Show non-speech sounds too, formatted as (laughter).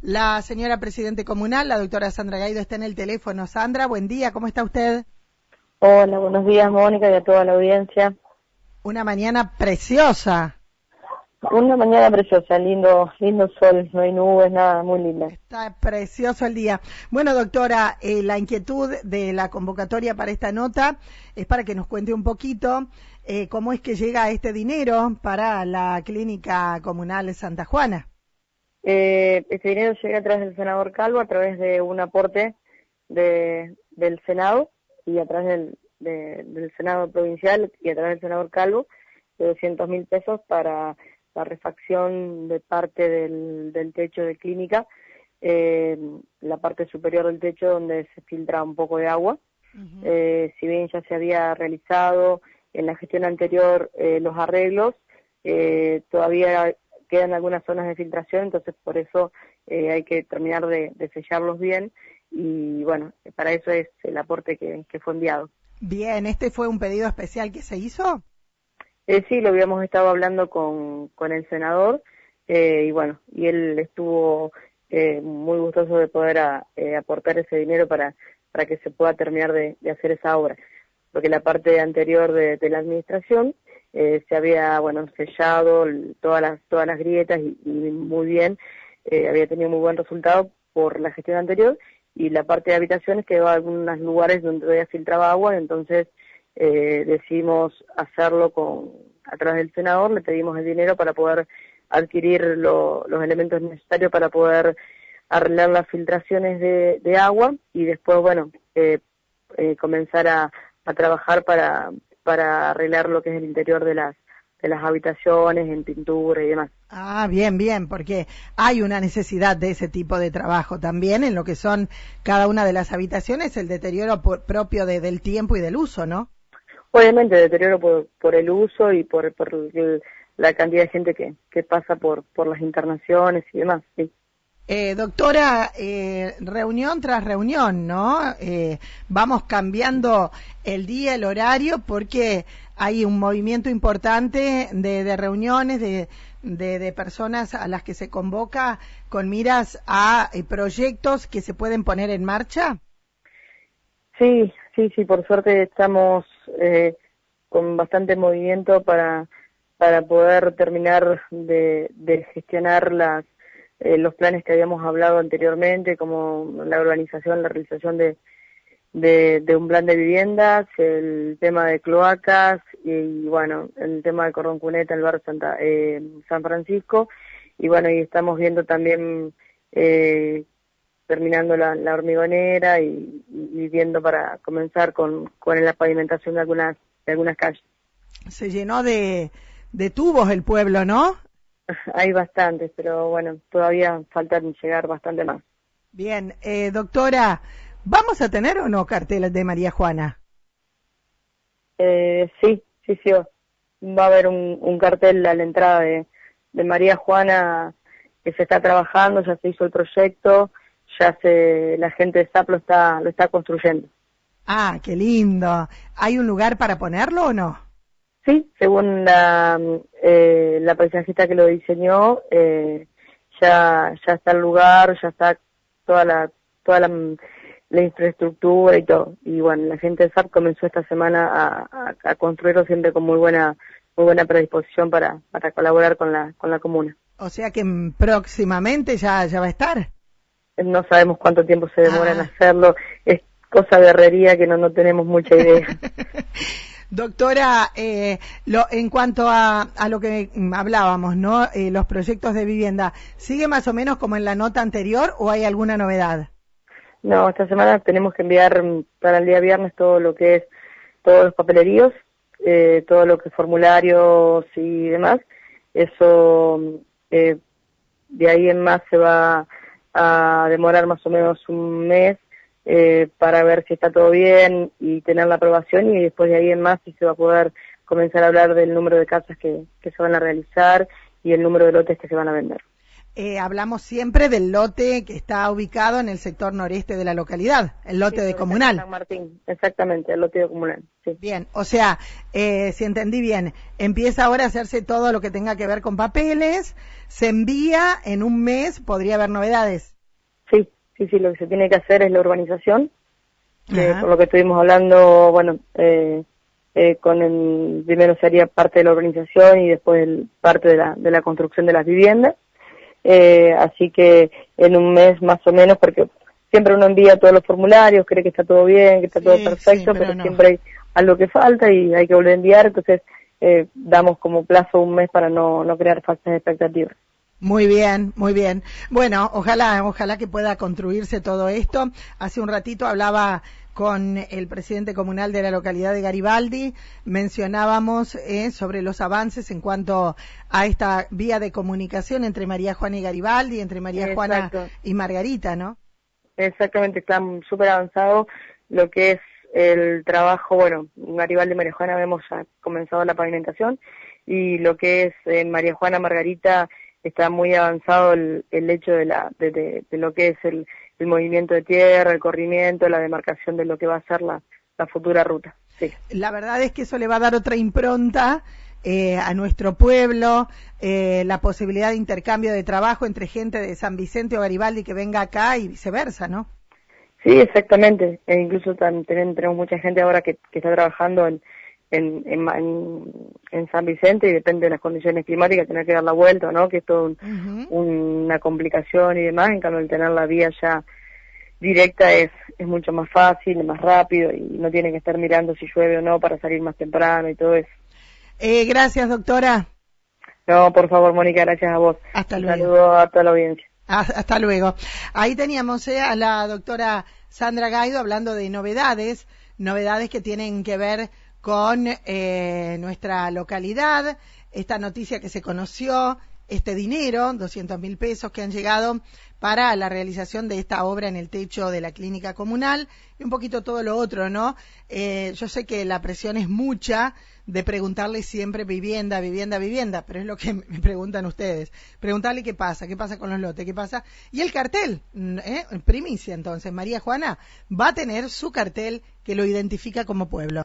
La señora presidente comunal, la doctora Sandra Gaido, está en el teléfono. Sandra, buen día, ¿cómo está usted? Hola, buenos días, Mónica, y a toda la audiencia. Una mañana preciosa. Una mañana preciosa, lindo, lindo sol, no hay nubes, nada, muy linda. Está precioso el día. Bueno, doctora, eh, la inquietud de la convocatoria para esta nota es para que nos cuente un poquito eh, cómo es que llega este dinero para la clínica comunal Santa Juana. Eh, este dinero llega a través del senador Calvo, a través de un aporte de, del Senado y a través del, del Senado provincial y a través del senador Calvo de 200 mil pesos para la refacción de parte del, del techo de clínica, eh, la parte superior del techo donde se filtra un poco de agua. eh, si bien ya se había realizado en la gestión anterior eh, los arreglos, eh, todavía quedan algunas zonas de filtración, entonces por eso eh, hay que terminar de, de, sellarlos bien y bueno, para eso es el aporte que, que fue enviado. Bien, ¿este fue un pedido especial que se hizo? Eh, sí, lo habíamos estado hablando con, con el senador eh, y bueno, y él estuvo eh, muy gustoso de poder a, eh, aportar ese dinero para, para que se pueda terminar de, de hacer esa obra. Porque la parte anterior de, de la administración eh, se había, bueno, sellado todas las, todas las grietas y, y muy bien, eh, había tenido muy buen resultado por la gestión anterior y la parte de habitaciones quedó en algunos lugares donde todavía filtraba agua, entonces eh, decidimos hacerlo con a través del senador, le pedimos el dinero para poder adquirir lo, los elementos necesarios para poder arreglar las filtraciones de, de agua y después, bueno, eh, eh, comenzar a, a trabajar para, para arreglar lo que es el interior de las de las habitaciones, en pintura y demás. Ah, bien, bien, porque hay una necesidad de ese tipo de trabajo también en lo que son cada una de las habitaciones, el deterioro por, propio de, del tiempo y del uso, ¿no? Obviamente, deterioro por, por el uso y por, por el, la cantidad de gente que, que pasa por, por las internaciones y demás, sí. Eh, doctora, eh, reunión tras reunión, ¿no? Eh, vamos cambiando el día, el horario, porque hay un movimiento importante de, reuniones, de, de, de, personas a las que se convoca con miras a eh, proyectos que se pueden poner en marcha. Sí, sí, sí, por suerte estamos eh, con bastante movimiento para, para poder terminar de, de gestionar las eh, los planes que habíamos hablado anteriormente, como la urbanización, la realización de, de, un plan de viviendas, el tema de cloacas y, y bueno, el tema de Cordón Cuneta, el barrio Santa, eh, San Francisco. Y bueno, y estamos viendo también, eh, terminando la, la hormigonera y, y, viendo para comenzar con, con la pavimentación de algunas, de algunas calles. Se llenó de, de tubos el pueblo, ¿no? (laughs) Hay bastantes, pero bueno, todavía faltan llegar bastante más. Bien, eh, doctora, ¿vamos a tener o no carteles de María Juana? Eh, sí, sí, sí. Va a haber un, un cartel a la entrada de, de, María Juana que se está trabajando, ya se hizo el proyecto, ya se, la gente de SAP lo está, lo está construyendo. Ah, qué lindo. ¿Hay un lugar para ponerlo o no? Sí, según la, eh, la paisajista que lo diseñó, eh, ya, ya está el lugar, ya está toda la, toda la, la, infraestructura y todo. Y bueno, la gente de SAP comenzó esta semana a, a, a, construirlo siempre con muy buena, muy buena predisposición para, para colaborar con la, con la comuna. O sea que próximamente ya, ya va a estar. No sabemos cuánto tiempo se demora ah. en hacerlo. Es cosa de herrería que no, no tenemos mucha idea. (laughs) Doctora, eh, lo, en cuanto a, a, lo que hablábamos, ¿no? Eh, los proyectos de vivienda, ¿sigue más o menos como en la nota anterior o hay alguna novedad? No, esta semana tenemos que enviar para el día viernes todo lo que es todos los papeleríos, eh, todo lo que es formularios y demás. Eso, eh, de ahí en más se va a demorar más o menos un mes eh, para ver si está todo bien y tener la aprobación y después de ahí en más si se va a poder comenzar a hablar del número de casas que, que se van a realizar y el número de lotes que se van a vender. eh, hablamos siempre del lote que está ubicado en el sector noreste de la localidad, el lote de comunal. San Martín, exactamente, el lote de comunal. Bien, o sea, eh, si entendí bien, empieza ahora a hacerse todo lo que tenga que ver con papeles, se envía en un mes, podría haber novedades. Sí, sí, lo que se tiene que hacer es la urbanización, por lo que estuvimos hablando, bueno, eh, eh, con el, primero sería parte de la urbanización y después parte de la, de la construcción de las viviendas. Eh, así que en un mes más o menos, porque siempre uno envía todos los formularios, cree que está todo bien, que está todo perfecto, pero, siempre hay algo que falta y hay que volver a enviar, entonces eh, damos como plazo un mes para no, no crear falsas expectativas. Muy bien, muy bien. Bueno, ojalá, ojalá que pueda construirse todo esto. Hace un ratito hablaba con el presidente comunal de la localidad de Garibaldi. Mencionábamos eh, sobre los avances en cuanto a esta vía de comunicación entre María Juana y Garibaldi, entre María Juana y Margarita, ¿no? Exactamente, está súper avanzado lo que es el trabajo, bueno, Garibaldi y María Juana hemos comenzado la pavimentación y lo que es en María Juana Margarita está muy avanzado el, hecho de, la, de lo que es el, el movimiento de tierra, el corrimiento, la demarcación de lo que va a ser la, futura ruta. Sí. La verdad es que eso le va a dar otra impronta eh, a nuestro pueblo, eh, la posibilidad de intercambio de trabajo entre gente de San Vicente o Garibaldi que venga acá y viceversa, ¿no? Sí, exactamente. E incluso también tenemos mucha gente ahora que, está trabajando en, en, en, San Vicente y depende de las condiciones climáticas tener que dar la vuelta, ¿no? Que es todo una complicación y demás. En cambio, el tener la vía ya directa es, es mucho más fácil, más rápido y no tiene que estar mirando si llueve o no para salir más temprano y todo eso. Eh, gracias, doctora. No, por favor, Mónica, gracias a vos. Hasta luego. Saludo a toda la audiencia. Ah, hasta luego. Ahí teníamos eh, a la doctora Sandra Gaido hablando de novedades, novedades que tienen que ver con eh, nuestra localidad, esta noticia que se conoció, este dinero, 200 mil pesos que han llegado para la realización de esta obra en el techo de la clínica comunal y un poquito todo lo otro, ¿no? Eh, yo sé que la presión es mucha de preguntarle siempre vivienda, vivienda, vivienda, pero es lo que (laughs) me preguntan ustedes. Preguntarle qué pasa, qué pasa con los lotes, qué pasa. Y el cartel, ¿eh? primicia entonces, María Juana va a tener su cartel que lo identifica como pueblo.